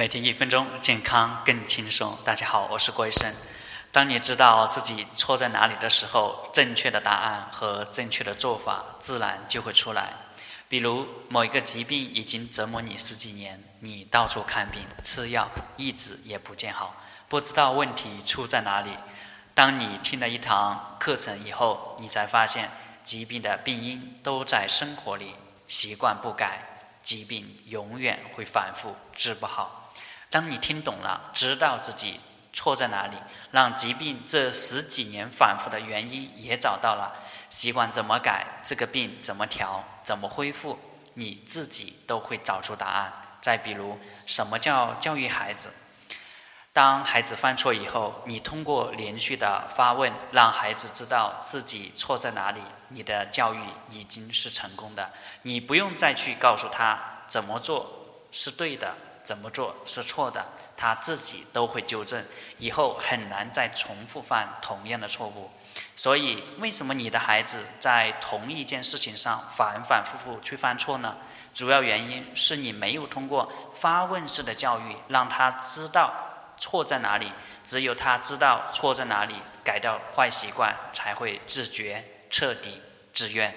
每天一分钟，健康更轻松。大家好，我是郭医生。当你知道自己错在哪里的时候，正确的答案和正确的做法自然就会出来。比如某一个疾病已经折磨你十几年，你到处看病吃药，一直也不见好，不知道问题出在哪里。当你听了一堂课程以后，你才发现疾病的病因都在生活里，习惯不改，疾病永远会反复，治不好。当你听懂了，知道自己。错在哪里？让疾病这十几年反复的原因也找到了，习惯怎么改，这个病怎么调，怎么恢复，你自己都会找出答案。再比如，什么叫教育孩子？当孩子犯错以后，你通过连续的发问，让孩子知道自己错在哪里，你的教育已经是成功的。你不用再去告诉他怎么做是对的。怎么做是错的，他自己都会纠正，以后很难再重复犯同样的错误。所以，为什么你的孩子在同一件事情上反反复复去犯错呢？主要原因是你没有通过发问式的教育，让他知道错在哪里。只有他知道错在哪里，改掉坏习惯，才会自觉、彻底、自愿。